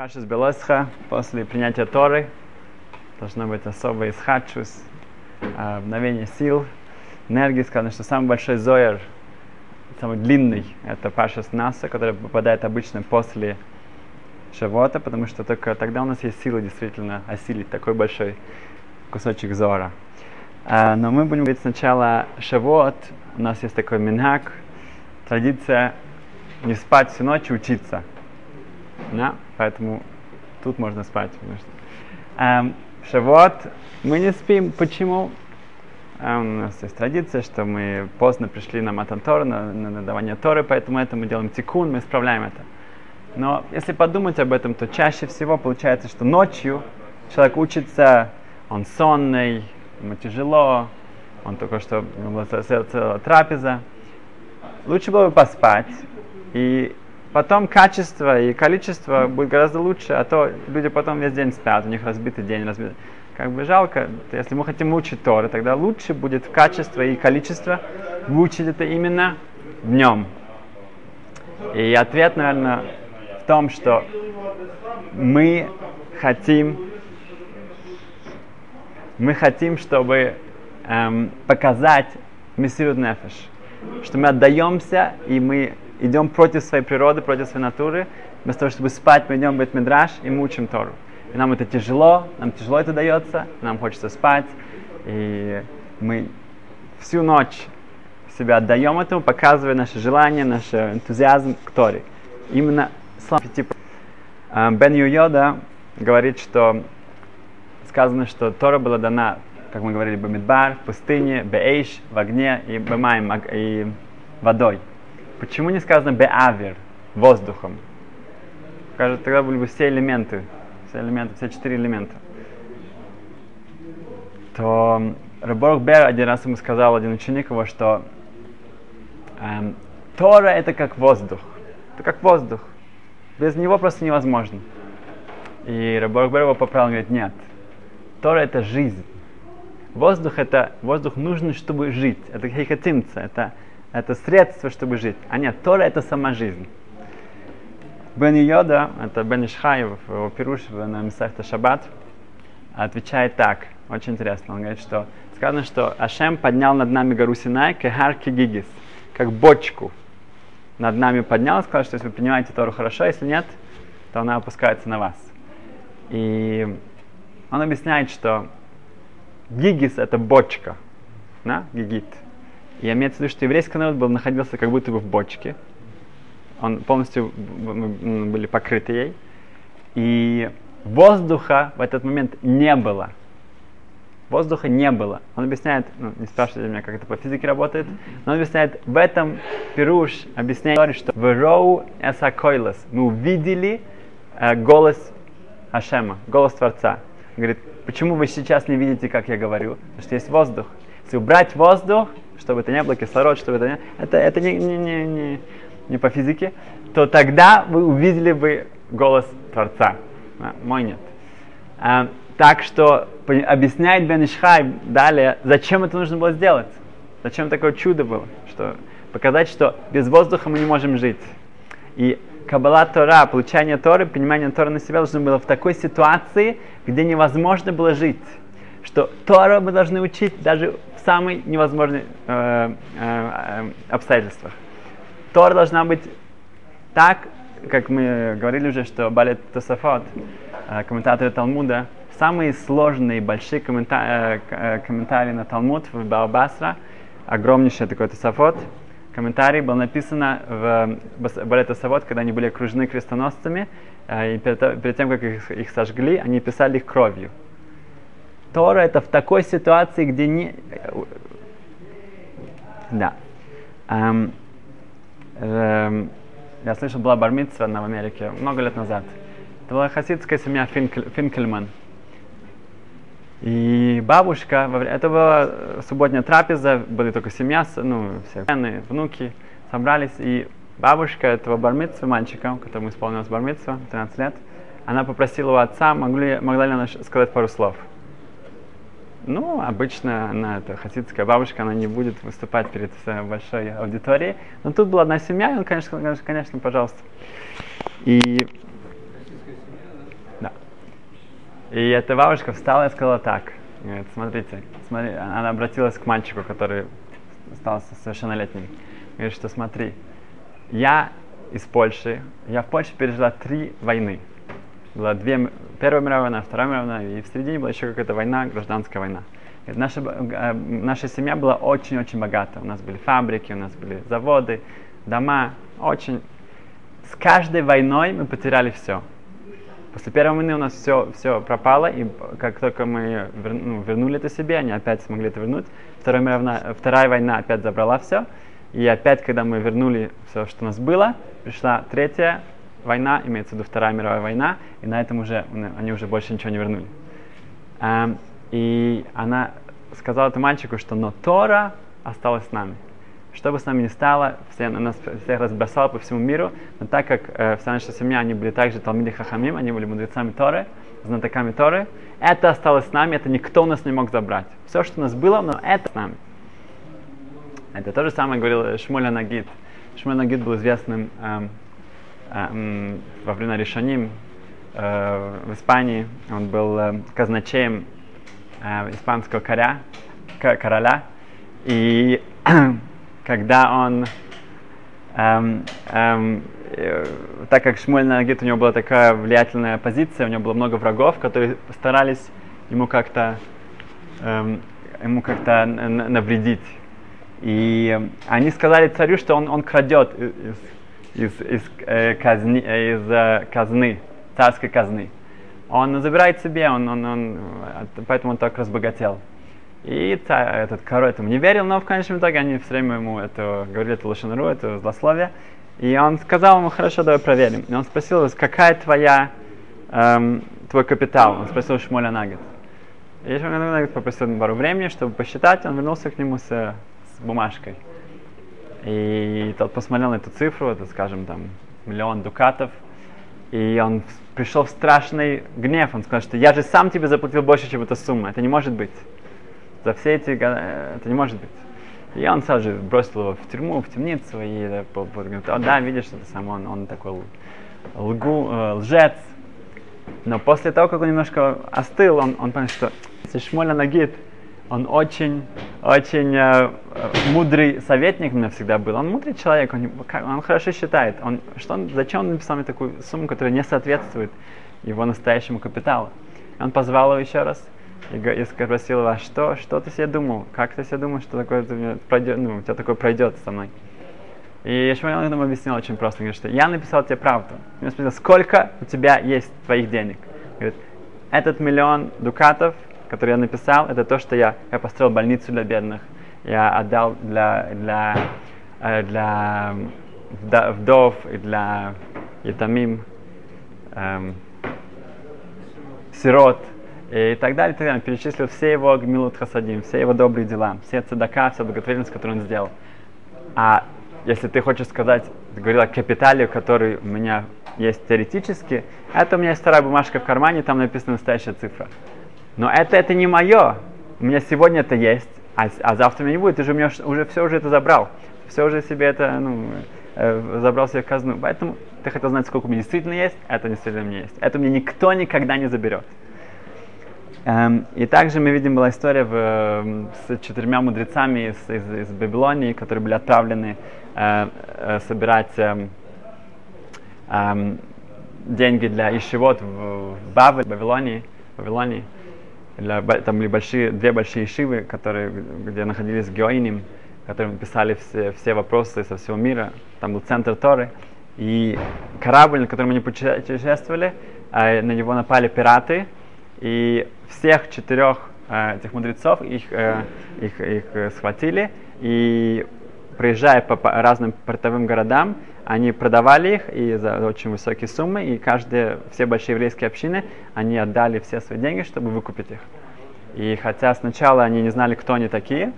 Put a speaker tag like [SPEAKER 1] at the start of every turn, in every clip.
[SPEAKER 1] Пашас Белесха после принятия Торы должно быть особый исхачус, обновение сил, энергии. Сказано, что самый большой зоер, самый длинный, это Пашас Наса, который попадает обычно после Шавота, потому что только тогда у нас есть сила действительно осилить такой большой кусочек зора. А, но мы будем говорить сначала Шавот. У нас есть такой минхак, традиция не спать всю ночь и учиться. Да? Поэтому тут можно спать. Потому что, эм, Шавот мы не спим. Почему? Эм, у нас есть традиция, что мы поздно пришли на Матан Торы, на, на надавание Торы, поэтому это мы делаем тикун, мы исправляем это. Но если подумать об этом, то чаще всего получается, что ночью человек учится, он сонный, ему тяжело, он только что у него была целая трапеза. Лучше было бы поспать и потом качество и количество будет гораздо лучше, а то люди потом весь день спят, у них разбитый день, разбитый. Как бы жалко, если мы хотим учить Торы, тогда лучше будет качество и количество выучить это именно днем. И ответ, наверное, в том, что мы хотим, мы хотим, чтобы эм, показать Мессирут Нефеш, что мы отдаемся и мы идем против своей природы, против своей натуры. Вместо того, чтобы спать, мы идем в Бетмидраш и мы учим Тору. И нам это тяжело, нам тяжело это дается, нам хочется спать. И мы всю ночь себя отдаем этому, показывая наше желание, наш энтузиазм к Торе. Именно слава типа. Бен Йода говорит, что сказано, что Тора была дана, как мы говорили, Бамидбар, в пустыне, Беэйш, в огне и Бемаем, и водой. Почему не сказано беавер, воздухом? Кажется, тогда были бы все элементы, все элементы, все четыре элемента. То Раборг Бер один раз ему сказал, один ученик его, что эм, Тора это как воздух. Это как воздух. Без него просто невозможно. И Раборг Бер его поправил, говорит, нет. Тора это жизнь. Воздух это, воздух нужен, чтобы жить. Это хейхатимца, это это средство, чтобы жить. А нет, Тора это сама жизнь. Бен Йода, это Бен Ишхаев, его пируш на Месахта Шаббат, отвечает так, очень интересно, он говорит, что сказано, что Ашем поднял над нами гору Синай, кехар кигигис, как бочку над нами поднял, сказал, что если вы принимаете Тору хорошо, если нет, то она опускается на вас. И он объясняет, что гигис это бочка, да, гигит. И имеется в виду, что еврейский народ был, находился как будто бы в бочке. Он полностью были покрыты ей. И воздуха в этот момент не было. Воздуха не было. Он объясняет, ну, не спрашивайте меня, как это по физике работает, но он объясняет, в этом Пируш объясняет, что в Роу Эсакойлес мы увидели э, голос Ашема, голос Творца. Он говорит, почему вы сейчас не видите, как я говорю? Потому что есть воздух. Если убрать воздух, чтобы это не было кислород, чтобы это не... Это, это не, не, не, не, не по физике, то тогда вы увидели бы голос Творца. А, мой нет. А, так что объясняет Бен Ишхай далее, зачем это нужно было сделать. Зачем такое чудо было. Что, показать, что без воздуха мы не можем жить. И Каббала Тора, получение Торы, понимание Торы на себя должно было в такой ситуации, где невозможно было жить. Что Тора мы должны учить даже в самых невозможных э, э, обстоятельствах. Тора должна быть так, как мы говорили уже, что Балет Тософот, э, комментаторы Талмуда, самые сложные, большие коммента- э, комментарии на Талмуд в Баобасра, огромнейший такой Тософот, комментарий был написан в Балет Тософот, когда они были окружены крестоносцами, э, и перед, перед тем, как их, их сожгли, они писали их кровью. Тора это в такой ситуации, где не... Да. Эм, эм, я слышал, была бармитсва в Америке много лет назад. Это была хасидская семья Финкель, Финкельман. И бабушка, это была субботняя трапеза, были только семья, ну, все внуки собрались, и бабушка этого бармитсва, мальчика, которому исполнилось бармитсва, 13 лет, она попросила у отца, могли, могла ли она сказать пару слов. Ну, обычно она, это хасидская бабушка, она не будет выступать перед большой аудиторией. Но тут была одна семья, и он, конечно, конечно, конечно пожалуйста. И... И эта бабушка встала и сказала так. Говорит, смотрите, смотри, она обратилась к мальчику, который стал совершеннолетним. Говорит, что смотри, я из Польши, я в Польше пережила три войны. Была две, Первая мировая война, Вторая мировая война, и в середине была еще какая-то война, гражданская война. Наша, э, наша семья была очень-очень богата. У нас были фабрики, у нас были заводы, дома, очень. С каждой войной мы потеряли все. После первой войны у нас все, все пропало, и как только мы вер, ну, вернули это себе, они опять смогли это вернуть. Вторая, война, вторая война опять забрала все. И опять, когда мы вернули все, что у нас было, пришла третья война, имеется в виду Вторая мировая война, и на этом уже они уже больше ничего не вернули. Um, и она сказала этому мальчику, что но Тора осталась с нами. Что бы с нами ни стало, все, нас всех разбросало по всему миру, но так как э, вся наша семья, они были также Талмиди Хахамим, они были мудрецами Торы, знатоками Торы, это осталось с нами, это никто у нас не мог забрать. Все, что у нас было, но это с нами. Это то же самое говорил Шмуль Нагид. Шмуль Нагид был известным эм, эм, во времена Решаним э, в Испании. Он был э, казначеем э, испанского коря, короля. И когда он, эм, эм, так как Шмуль Нагид, у него была такая влиятельная позиция, у него было много врагов, которые старались ему как-то эм, ему как-то навредить. И они сказали царю, что он, он крадет из, из, э, казни, э, из э, казны, царской казны. Он забирает себе, он, он, он, поэтому он так разбогател. И царь, этот король этому не верил, но в конечном итоге они все время ему это говорили, это лошанру, это злословие. И он сказал ему, хорошо, давай проверим. И он спросил, какая твоя, эм, твой капитал? Он спросил Шмоля Нагет. И Шмоля Нагет попросил пару времени, чтобы посчитать, он вернулся к нему с бумажкой. И тот посмотрел на эту цифру, это, скажем, там, миллион дукатов, и он пришел в страшный гнев. Он сказал, что я же сам тебе заплатил больше, чем эта сумма. Это не может быть. За все эти года это не может быть. И он сразу же бросил его в тюрьму, в темницу, и говорит, о, да, видишь, это сам он, он такой лгу, э, лжец. Но после того, как он немножко остыл, он, он понял, что если Шмоля Нагид, он очень, очень э, мудрый советник у меня всегда был. Он мудрый человек, он, он хорошо считает. Он, что он, зачем он написал мне такую сумму, которая не соответствует его настоящему капиталу? Он позвал его еще раз и, и спросил его, а что, что ты себе думал? Как ты себе думал, что такое пройдет, ну, у тебя такое пройдет со мной? И Шмуэл ему объяснил очень просто. Говорит, что я написал тебе правду. Он спросил, сколько у тебя есть твоих денег? Говорит, этот миллион дукатов – который я написал, это то, что я, я построил больницу для бедных, я отдал для, для, э, для вдов и для ятамим, эм, сирот и так далее, и так далее. Перечислил все его гмилут хасадим, все его добрые дела, все цедака, вся благотворительность, которую он сделал. А если ты хочешь сказать, ты говорил о капитале, который у меня есть теоретически, это у меня есть вторая бумажка в кармане, там написана настоящая цифра. Но это, это не мое. У меня сегодня это есть, а, а завтра меня не будет. Ты же у меня уже все уже это забрал. Все уже себе это, ну, э, забрал себе в казну. Поэтому ты хотел знать, сколько у меня действительно есть, а это действительно у меня есть. Это мне никто никогда не заберет. Эм, и также мы видим, была история в, с четырьмя мудрецами из, из, из Вавилонии, которые были отправлены э, э, собирать э, э, деньги для ишивот в, в Бавель, в Вавилонии. Для, там были большие, две большие шивы, которые, где находились геоиним, которые писали все, все вопросы со всего мира. Там был центр Торы. И корабль, на котором они путешествовали, э, на него напали пираты, и всех четырех э, этих мудрецов их, э, их, их схватили, и проезжая по разным портовым городам, они продавали их и за очень высокие суммы, и каждые, все большие еврейские общины, они отдали все свои деньги, чтобы выкупить их. И хотя сначала они не знали, кто они такие,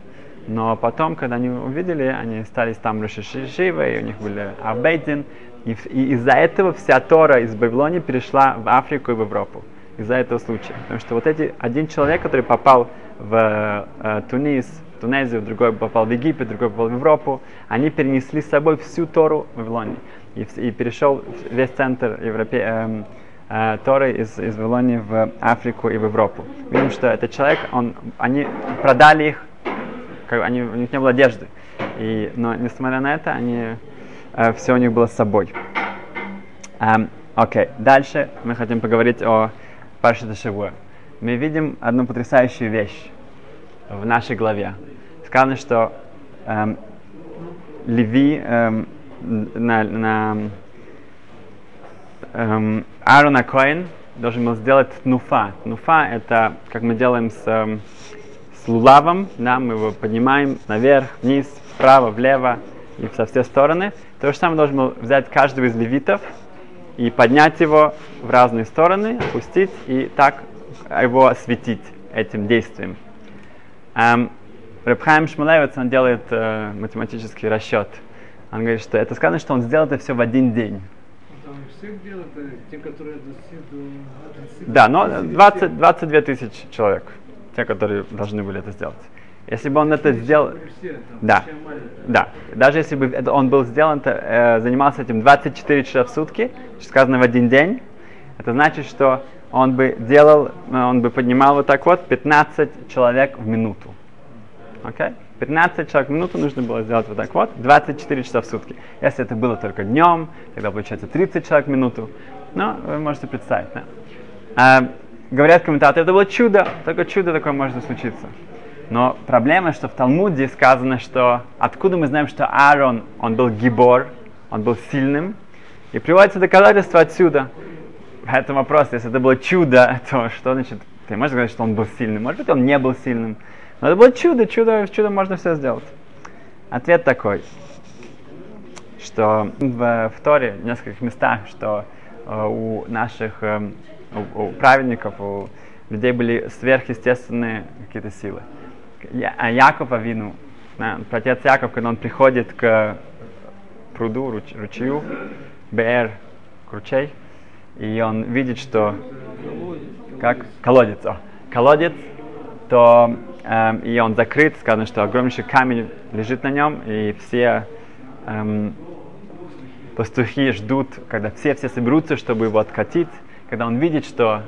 [SPEAKER 1] но потом, когда они увидели, они стали там Рошишивы, и у них были Абейдин, и, и из-за этого вся Тора из Вавилонии перешла в Африку и в Европу. Из-за этого случая. Потому что вот эти, один человек, который попал в э, Тунис, Тунезию, другой попал в Египет, другой попал в Европу. Они перенесли с собой всю Тору в Вавилоне. И, и перешел весь центр Европе, э, э, Торы из, из Вавилонии в Африку и в Европу. Видим, что этот человек, он, они продали их, как, они, у них не было одежды. И, но несмотря на это, они, э, все у них было с собой. Эм, окей, дальше мы хотим поговорить о Паршата Шавуа. Мы видим одну потрясающую вещь в нашей главе. Сказано, что эм, Леви эм, на, на эм, Аарона Коин должен был сделать нуфа. Нуфа это как мы делаем с, эм, с лулавом, да, мы его поднимаем наверх, вниз, вправо, влево и со все стороны. То же самое должен был взять каждого из левитов и поднять его в разные стороны, опустить и так его осветить этим действием. Эм, Рабхайм Шмулевец, он делает э, математический расчет. Он говорит, что это сказано, что он сделал это все в один день. Да, но 20, 22 тысячи человек, те, которые должны были это сделать. Если бы он это сделал... Да, да. Даже если бы это он был сделан, то, э, занимался этим 24 часа в сутки, сказано в один день, это значит, что он бы делал, он бы поднимал вот так вот 15 человек в минуту. Okay? 15 человек в минуту нужно было сделать вот так вот, 24 часа в сутки. Если это было только днем, тогда получается 30 человек в минуту. Но вы можете представить, да. А, говорят комментаторы, это было чудо, только чудо такое может случиться. Но проблема, что в Талмуде сказано, что откуда мы знаем, что Аарон, он был гибор, он был сильным, и приводится доказательство отсюда. Поэтому вопрос, если это было чудо, то что значит, ты можешь сказать, что он был сильным? Может быть, он не был сильным. Но это было чудо, чудо, чудо можно все сделать. Ответ такой, что в, в Торе в нескольких местах, что э, у наших э, у, у праведников, у людей были сверхъестественные какие-то силы. Я, а Яков Авину, да, отец Яков, когда он приходит к пруду, руч, ручью, БР, ручей, и он видит, что как колодец, о, колодец, то эм, и он закрыт, сказано, что огромнейший камень лежит на нем, и все эм, пастухи ждут, когда все-все соберутся, чтобы его откатить. Когда он видит, что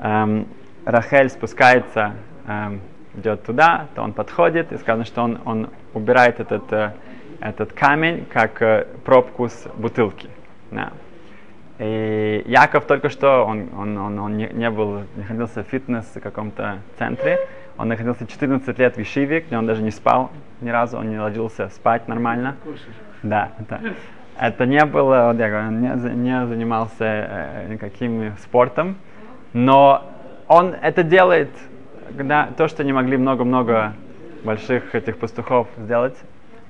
[SPEAKER 1] эм, Рахель спускается, эм, идет туда, то он подходит, и сказано, что он, он убирает этот, э, этот камень, как э, пробку с бутылки. Да. И Яков только что, он, он, он, он не, не был, находился в фитнес каком-то центре, он находился 14 лет в Ишиве, где он даже не спал ни разу, он не ложился спать нормально. Да, да. Это не было, вот я говорю, он не, не занимался э, никаким спортом, но он это делает, когда то, что не могли много-много больших этих пастухов сделать,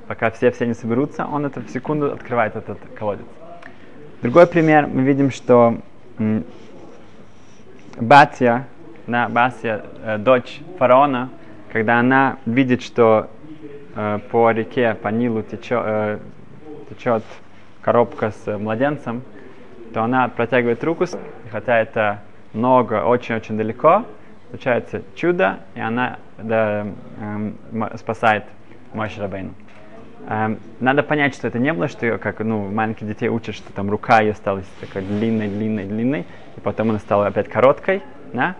[SPEAKER 1] пока все-все не соберутся, он это в секунду открывает этот колодец. Другой пример, мы видим, что Батя, да, Басия, э, дочь фараона, когда она видит, что э, по реке, по Нилу течет, э, течет коробка с младенцем, то она протягивает руку, и хотя это много, очень-очень далеко, случается чудо, и она да, э, спасает Моше Рабейну. Эм, надо понять, что это не было, что как ну, маленьких детей учат, что там рука ее стала такой длинной, длинной, длинной, и потом она стала опять короткой. Да?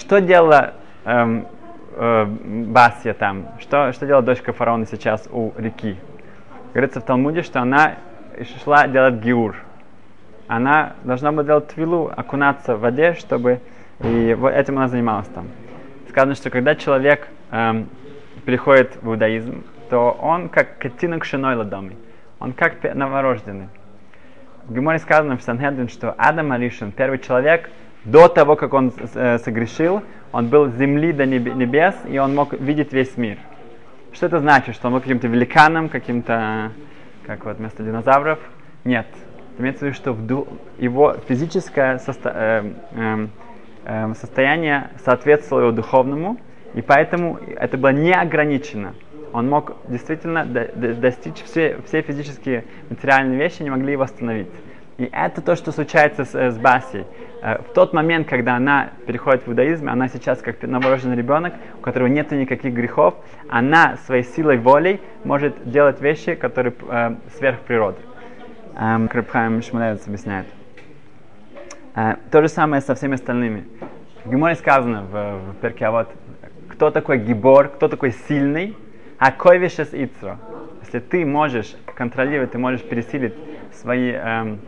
[SPEAKER 1] Что делала эм, э, Басия там? Что, что делала дочка фараона сейчас у реки? Говорится в Талмуде, что она шла делать гиур. Она должна была делать твилу, окунаться в воде, чтобы... И вот этим она занималась там. Сказано, что когда человек эм, переходит в иудаизм, то он как котинок шиной ладоми. Он как новорожденный. В Геморе сказано в Санхедрин, что Адам Аришин, первый человек, до того, как он э, согрешил, он был с земли до небес, и он мог видеть весь мир. Что это значит? Что он был каким-то великаном, каким-то, как вот вместо динозавров? Нет. Имеется в виду, что его физическое состо... э, э, э, состояние соответствовало его духовному, и поэтому это было не ограничено. Он мог действительно достичь все, все физические материальные вещи, не могли его остановить. И это то, что случается с, с Басией. Э, в тот момент, когда она переходит в иудаизм, она сейчас как новорожденный ребенок, у которого нет никаких грехов, она своей силой волей может делать вещи, которые э, сверх природы. Эм, Крабхайм Шмулевец объясняет. Э, то же самое со всеми остальными. В Геморе сказано в, в перке, а вот кто такой гибор, кто такой сильный, а койвишес ицро. Если ты можешь контролировать, ты можешь пересилить свои эм,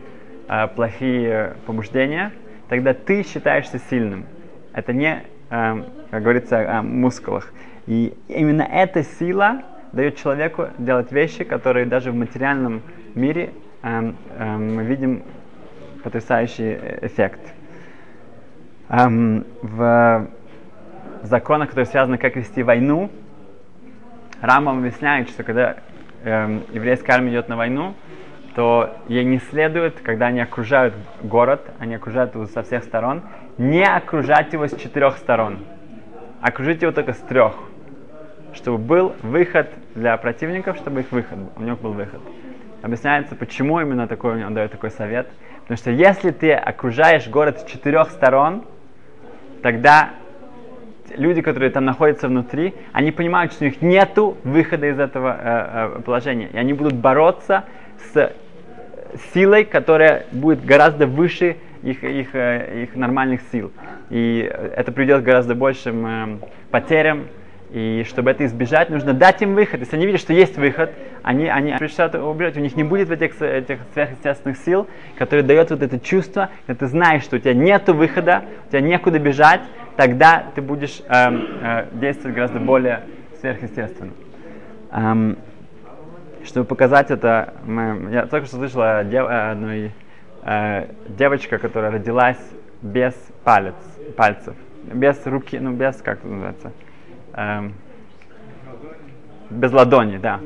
[SPEAKER 1] э, плохие побуждения, тогда ты считаешься сильным. Это не, эм, как говорится, о мускулах. И именно эта сила дает человеку делать вещи, которые даже в материальном мире эм, эм, мы видим потрясающий эффект. Эм, в законах, которые связаны, как вести войну, Рамбам объясняет, что когда эм, еврейская армия идет на войну, то ей не следует, когда они окружают город, они окружают его со всех сторон, не окружать его с четырех сторон. Окружить его только с трех. Чтобы был выход для противников, чтобы их выход, у них был выход. Объясняется, почему именно такой, он дает такой совет. Потому что если ты окружаешь город с четырех сторон, тогда люди, которые там находятся внутри, они понимают, что у них нет выхода из этого э, э, положения. И они будут бороться с силой, которая будет гораздо выше их, их, э, их нормальных сил. И это приведет к гораздо большим э, потерям. И чтобы это избежать, нужно дать им выход. Если они видят, что есть выход, они, они решат убежать. У них не будет этих, этих сверхъестественных сил, которые дают вот это чувство, когда ты знаешь, что у тебя нет выхода, у тебя некуда бежать, тогда ты будешь эм, э, действовать гораздо более сверхъестественно. Эм, чтобы показать это, мы, я только что слышала дев, э, одной э, девочка, которая родилась без палец, пальцев, без руки, ну без, как это называется, эм, без ладони, да,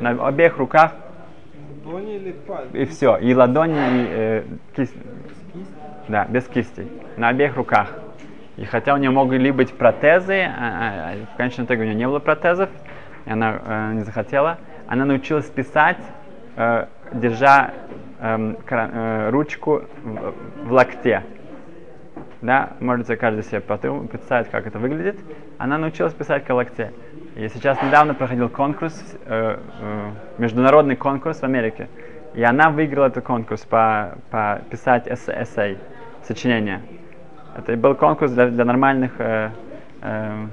[SPEAKER 1] на обеих руках. И все, и ладони, и э, кисть, да, без кистей, на обеих руках. И хотя у нее могли быть протезы, а, а, в конечном итоге у нее не было протезов, и она э, не захотела, она научилась писать, э, держа эм, э, ручку в, в локте. Да, можете каждый себе потом представить, как это выглядит. Она научилась писать к локте. И сейчас недавно проходил конкурс, э, э, международный конкурс в Америке. И она выиграла этот конкурс по, по писать эссей, сочинение. Это был конкурс для, для нормальных э, э,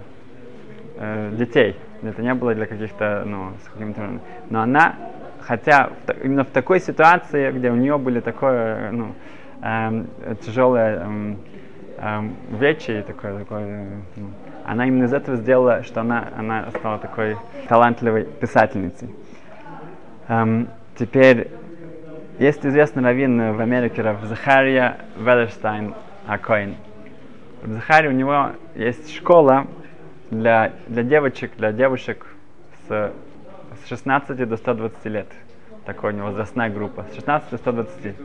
[SPEAKER 1] э, детей. Это не было для каких-то, ну, с каким-то... Но она, хотя именно в такой ситуации, где у нее были такое, ну, э, тяжелое э, э, вечи, такое, такое, э, ну, она именно из этого сделала, что она, она стала такой талантливой писательницей. Эм, теперь, есть известный раввин в Америке, Рав Захария Веллерстайн Акоин. В Захаре у него есть школа для, для девочек, для девушек с, с 16 до 120 лет. Такая у него возрастная группа. С 16 до 120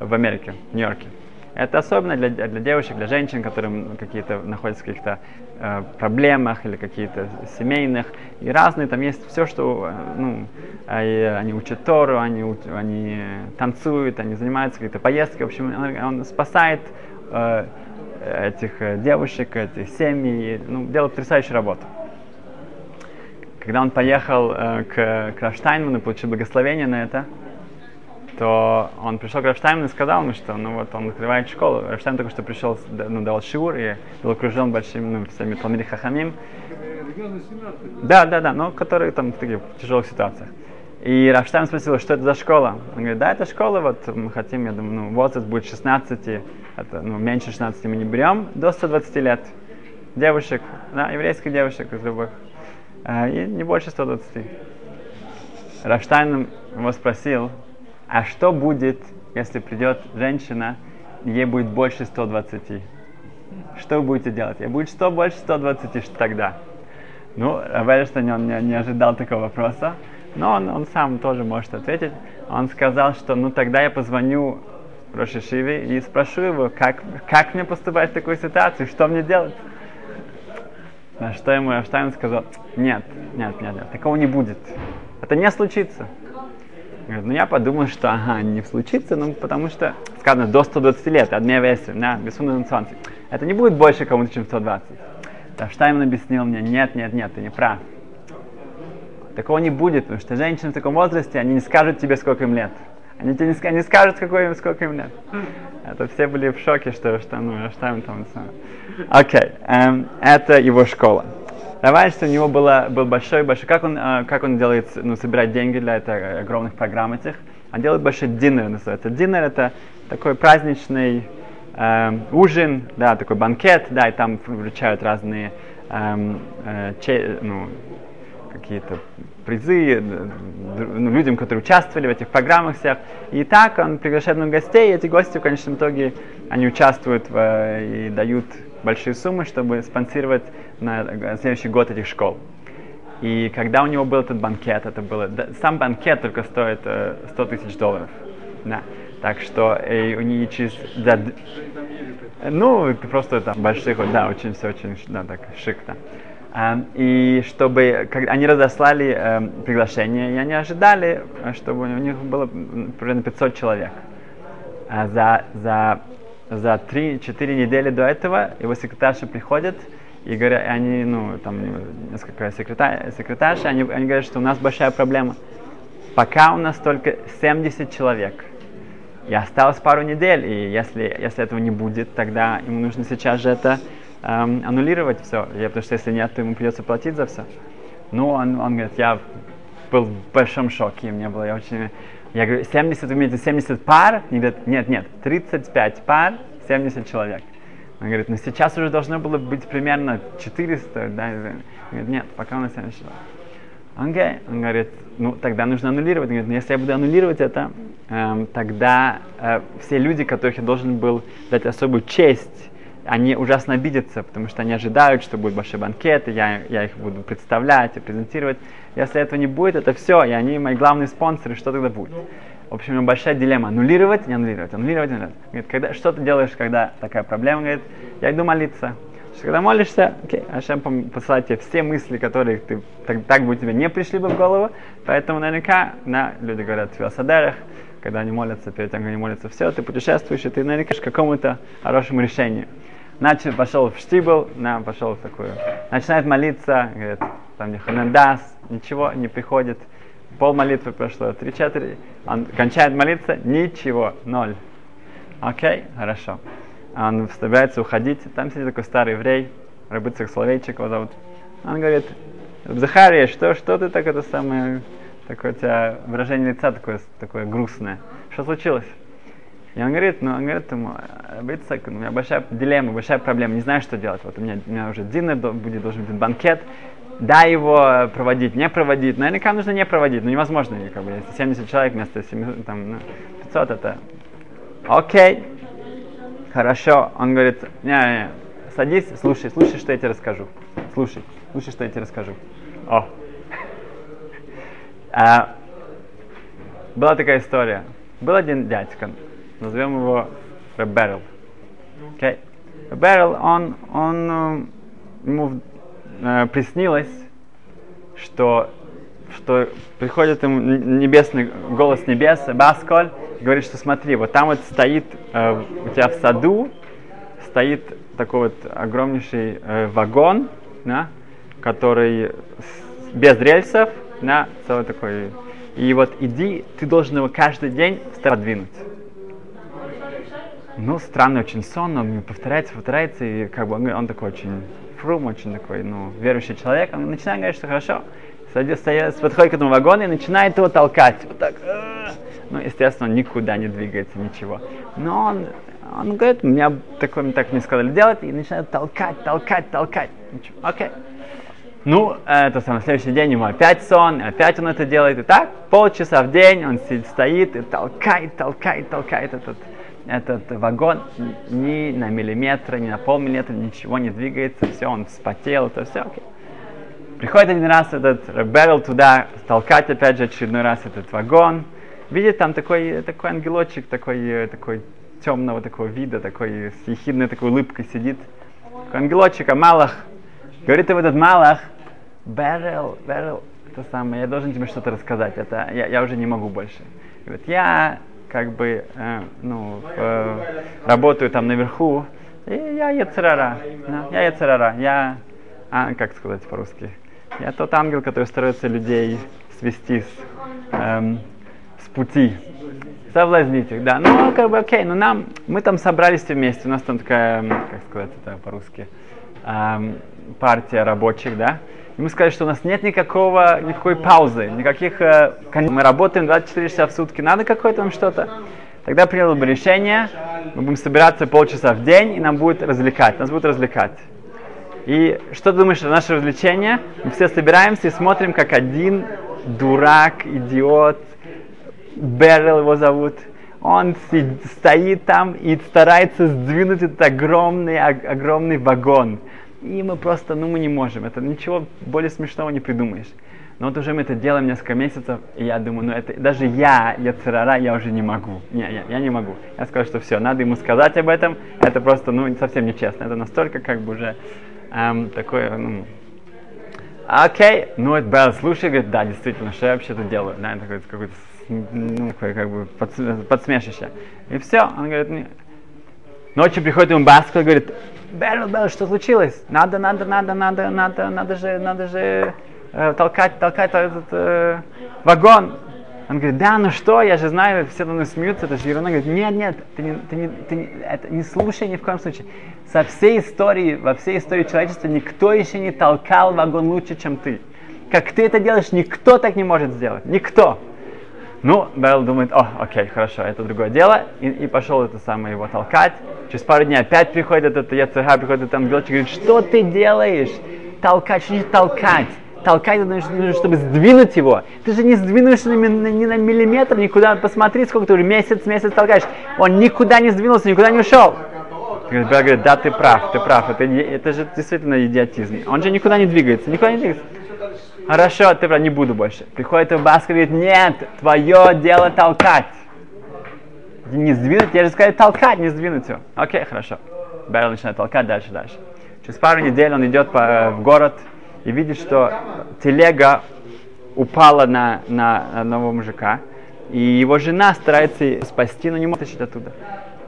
[SPEAKER 1] в Америке, в Нью-Йорке. Это особенно для, для девушек, для женщин, которые какие-то находятся в каких-то э, проблемах или какие-то семейных. И разные, там есть все, что, э, ну, э, они учат Тору, они, они танцуют, они занимаются какие-то поездки. В общем, он, он спасает э, этих э, девушек, этих семей, ну, делал потрясающую работу. Когда он поехал э, к, к Рафштайнману, получил благословение на это, то он пришел к Рафштайнману и сказал ему, что ну вот он открывает школу. Рафштайн только что пришел, ну, дал шиур и был окружен большими, ну, всеми Талмири Хахамим. Да, да, да, но которые там в таких тяжелых ситуациях. И Рафштайн спросил, что это за школа? Он говорит, да, это школа, вот мы хотим, я думаю, ну, возраст будет 16, это, ну, меньше 16 мы не берем, до 120 лет. Девушек, да, еврейских девушек из любых. А, и не больше 120. Рафштайн его спросил, а что будет, если придет женщина, ей будет больше 120? Что вы будете делать? Ей будет 100 больше 120, что тогда? Ну, Равельштейн, он не, не ожидал такого вопроса. Но он, он сам тоже может ответить. Он сказал, что ну тогда я позвоню Рошишиве и спрошу его, как, как мне поступать в такой ситуации, что мне делать. На что ему Эйнштейн сказал, нет, нет, нет, нет, такого не будет. Это не случится. Говорит, ну я подумал, что ага, не случится, ну потому что сказано до 120 лет, одна версия, да, без фундаментации. Это не будет больше кому-то, чем 120. Эйнштейн объяснил мне, нет, нет, нет, ты не прав. Такого не будет, потому что женщины в таком возрасте, они не скажут тебе, сколько им лет. Они тебе не, не скажут, какой им, сколько им лет. Это все были в шоке, что, что, ну, что им там... Окей, okay. эм, это его школа. Раньше у него было, был большой, большой, как он, э, как он делает, ну, собирать деньги для этих огромных программ этих. Он делает большой динер, называется. Динер это такой праздничный э, ужин, да, такой банкет, да, и там вручают разные э, э, че, ну, какие-то призы ну, людям, которые участвовали в этих программах всех. И так он приглашает много гостей, и эти гости в конечном итоге, они участвуют в, э, и дают большие суммы, чтобы спонсировать на следующий год этих школ. И когда у него был этот банкет, это было, да, сам банкет только стоит э, 100 тысяч долларов. Да. Так что и у них через... Да, ну, просто там больших, да, очень все очень, да, так, шик, да. И чтобы как, они разослали um, приглашение, и они ожидали, чтобы у них было примерно 500 человек. А за, за, за 3-4 недели до этого его секретарши приходят и говорят, они, ну, там несколько секретарь, секретарши, они, они говорят, что у нас большая проблема. Пока у нас только 70 человек. И осталось пару недель, и если, если этого не будет, тогда ему нужно сейчас же это эм, аннулировать все, я, потому что если нет, то ему придется платить за все. Ну, он, он говорит, я был в большом шоке, мне было, я очень... Я говорю, 70, вы имеете 70 пар? Они говорят, нет, нет, 35 пар, 70 человек. Он говорит, ну сейчас уже должно было быть примерно 400, да? Он говорит, нет, пока у нас 70 человек. Okay. Он говорит, ну тогда нужно аннулировать. Он говорит, ну если я буду аннулировать это, эм, тогда э, все люди, которых я должен был дать особую честь они ужасно обидятся, потому что они ожидают, что будет большой банкет, и я, я их буду представлять и презентировать. Если этого не будет, это все, и они мои главные спонсоры, что тогда будет? В общем, у меня большая дилемма, аннулировать, не аннулировать, аннулировать, аннулировать. Говорит, когда, что ты делаешь, когда такая проблема? Говорит, я иду молиться. Что, когда молишься, окей, Ашем посылает тебе все мысли, которые ты, так, так бы тебе не пришли бы в голову, поэтому наверняка, да, люди говорят в велосадерах, когда они молятся, перед тем, как они молятся, все, ты путешествуешь, и ты наверняка к какому-то хорошему решению начал, пошел в штибл, на, пошел в такую, начинает молиться, говорит, там не ханандас, ничего не приходит, пол молитвы прошло, три четыре, он кончает молиться, ничего, ноль. Окей, хорошо. Он собирается уходить, там сидит такой старый еврей, Рабыцах Соловейчик его зовут. Он говорит, Захария, что, что ты так это самое, такое у тебя выражение лица такое, такое грустное. Что случилось? И он говорит, ну, он говорит ему, Бицак, у меня большая дилемма, большая проблема, не знаю, что делать. Вот у меня, у меня уже динер будет, должен быть банкет, да его проводить, не проводить. Наверняка нужно не проводить, но невозможно, как бы, если 70 человек вместо 7, там, ну, 500, это окей, хорошо. Он говорит, не, не, садись, слушай, слушай, что я тебе расскажу. Слушай, слушай, что я тебе расскажу. О. А, была такая история. Был один дядька, назовем его Реберл. Okay. Реберл, он, он, э, ему э, приснилось, что, что приходит ему небесный голос небес, Басколь, говорит, что смотри, вот там вот стоит э, у тебя в саду, стоит такой вот огромнейший э, вагон, да, который с, без рельсов, да, целый такой. И вот иди, ты должен его каждый день продвинуть. Ну, странный очень сон, он повторяется, повторяется, и как бы он, он такой очень фрум, очень такой, ну, верующий человек. Он начинает говорить, что хорошо. Садится, подходит к этому вагону и начинает его толкать. Вот так. Ну, естественно, он никуда не двигается, ничего. Но он, он говорит, меня такое, так мне сказали делать, и начинает толкать, толкать, толкать. Ничего. Окей. Ну, это самое, следующий день ему опять сон, опять он это делает. И так, полчаса в день он сидит, стоит и толкает, толкает, толкает этот этот вагон ни на миллиметр, ни на полмиллиметра, ничего не двигается, все, он вспотел, это все окей. Приходит один раз этот Берл туда, толкать опять же очередной раз этот вагон, видит там такой, такой ангелочек, такой, такой темного такого вида, такой с ехидной такой улыбкой сидит. Такой ангелочек, а Малах, говорит ему этот Малах, Берл, Берл, это самое, я должен тебе что-то рассказать, это я, я уже не могу больше. Говорит, я как бы, э, ну, э, работаю там наверху, и я Ецерара, да, я Ецерара, я, а, как сказать по-русски, я тот ангел, который старается людей свести с, эм, с пути. Соблазнить их, да. Ну, как бы, окей, но нам, мы там собрались все вместе, у нас там такая, как сказать это по-русски, эм, партия рабочих, да. И мы сказали, что у нас нет никакого, никакой паузы, никаких, э, мы работаем 24 часа в сутки, надо какое-то нам что-то. Тогда принял бы решение, мы будем собираться полчаса в день, и нам будет развлекать, нас будут развлекать. И что ты думаешь, наше развлечение? Мы все собираемся и смотрим, как один дурак, идиот, Беррел его зовут, он стоит там и старается сдвинуть этот огромный, огромный вагон. И мы просто, ну мы не можем, это ничего более смешного не придумаешь. Но вот уже мы это делаем несколько месяцев, и я думаю, ну это даже я, я царара, я уже не могу. Не, я, я не могу. Я сказал, что все, надо ему сказать об этом. Это просто, ну, совсем нечестно. Это настолько как бы уже эм, такое, ну, окей, ну это Белл слушай, говорит, да, действительно, что я вообще-то делаю? Да, это какой-то, ну, как бы под, подсмешище. И все, он говорит. Ночью приходит ему Баско и говорит, Берл, Берл, что случилось? Надо, надо, надо, надо, надо, надо же, надо же э, толкать, толкать этот э, вагон. Он говорит, да, ну что, я же знаю, все на смеются, это же ерунда. Говорит, нет, нет, ты не, ты не, ты не, это не слушай ни в коем случае. Со всей истории, во всей истории человечества никто еще не толкал вагон лучше, чем ты. Как ты это делаешь, никто так не может сделать. Никто. Ну, Белл думает, о, окей, хорошо, это другое дело. И, и пошел это самое его толкать. Через пару дней опять приходит этот ЯЦГ, приходит этот ангелочек и говорит, что ты делаешь? Толкать, что значит толкать? толкать, нужно, чтобы сдвинуть его. Ты же не сдвинешься ни, ни на миллиметр, никуда. Посмотри, сколько ты уже месяц, месяц толкаешь. Он никуда не сдвинулся, никуда не ушел. Говорит, говорит, да, ты прав, ты прав. Это, это же действительно идиотизм. Он же никуда не двигается, никуда не двигается. Хорошо, ты не буду больше. Приходит в и говорит, нет, твое дело толкать. Не сдвинуть, я же сказал толкать, не сдвинуть его. Окей, хорошо. Берл начинает толкать дальше, дальше. Через пару недель он идет по, в город, и видит, что телега упала на, на одного мужика, и его жена старается спасти, но не может оттуда.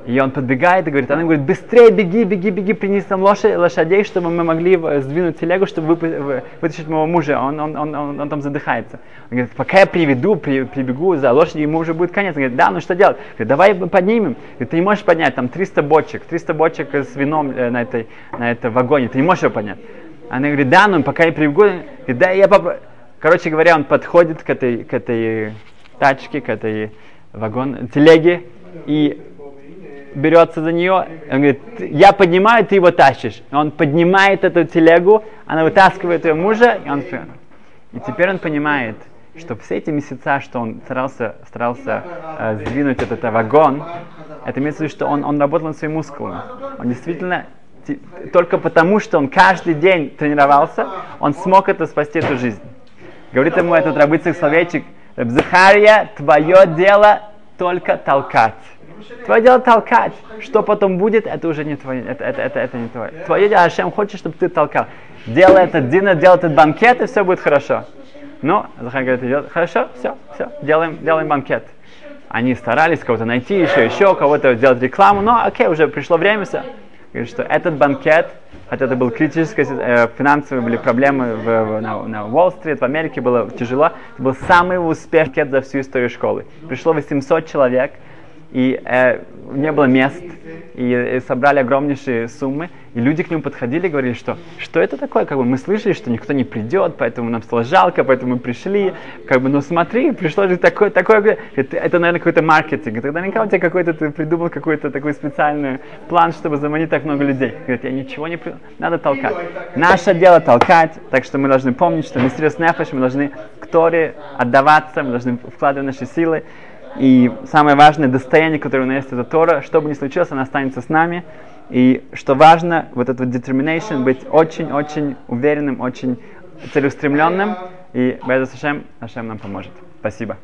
[SPEAKER 1] И он подбегает и говорит, она говорит, быстрее беги, беги, беги, принеси нам лошадь, лошадей, чтобы мы могли сдвинуть телегу, чтобы вытащить моего мужа, он, он, он, он, он там задыхается. Он говорит, пока я приведу, при, прибегу за лошадью, ему уже будет конец. Он говорит, да, ну что делать? Говорит, давай поднимем. Говорит, ты не можешь поднять, там 300 бочек, 300 бочек с вином э, на, этой, на этом вагоне, ты не можешь его поднять. Она говорит, да, ну пока я прибегу, говорит, да, я попробую. Короче говоря, он подходит к этой, к этой тачке, к этой вагон, телеге и берется за нее. Он говорит, я поднимаю, ты его тащишь. Он поднимает эту телегу, она вытаскивает ее мужа, и он... И теперь он понимает, что все эти месяца, что он старался, старался э, сдвинуть этот вагон, это имеется в виду, что он, он работал над своими мускулами. Он действительно только потому, что он каждый день тренировался, он смог это спасти эту жизнь. Говорит ему этот рабыцик словечек, Захария, твое дело только толкать. Твое дело толкать. Что потом будет, это уже не твое. Это, это, это, это не твое. Твое дело, Ашем хочет, чтобы ты толкал. Делай этот дин, делай этот банкет, и все будет хорошо. Ну, Захар говорит, идет, хорошо, все, все, делаем, делаем банкет. Они старались кого-то найти, еще, еще, кого-то сделать рекламу, но окей, уже пришло время, все говорит, что этот банкет, хотя это был критический, э, финансовые были проблемы в, в, на, на Уолл-стрит, в Америке было тяжело, это был самый банкет за всю историю школы. Пришло 800 человек, и э, не было мест, и, и собрали огромнейшие суммы, и люди к нему подходили и говорили, что что это такое, как бы мы слышали, что никто не придет, поэтому нам стало жалко, поэтому мы пришли, как бы, ну смотри, пришло же такое, такое, это, это наверное, какой-то маркетинг, тогда наверняка у тебя какой-то, ты придумал какой-то такой специальный план, чтобы заманить так много людей. Говорит, я ничего не придумал, надо толкать. Наше дело толкать, так что мы должны помнить, что мы серьезно мы должны к Торе отдаваться, мы должны вкладывать наши силы, и самое важное достояние, которое у нас есть, это Тора. Что бы ни случилось, она останется с нами. И что важно, вот этот determination, быть очень-очень уверенным, очень целеустремленным. И Беза Сашем, Ашем нам поможет. Спасибо.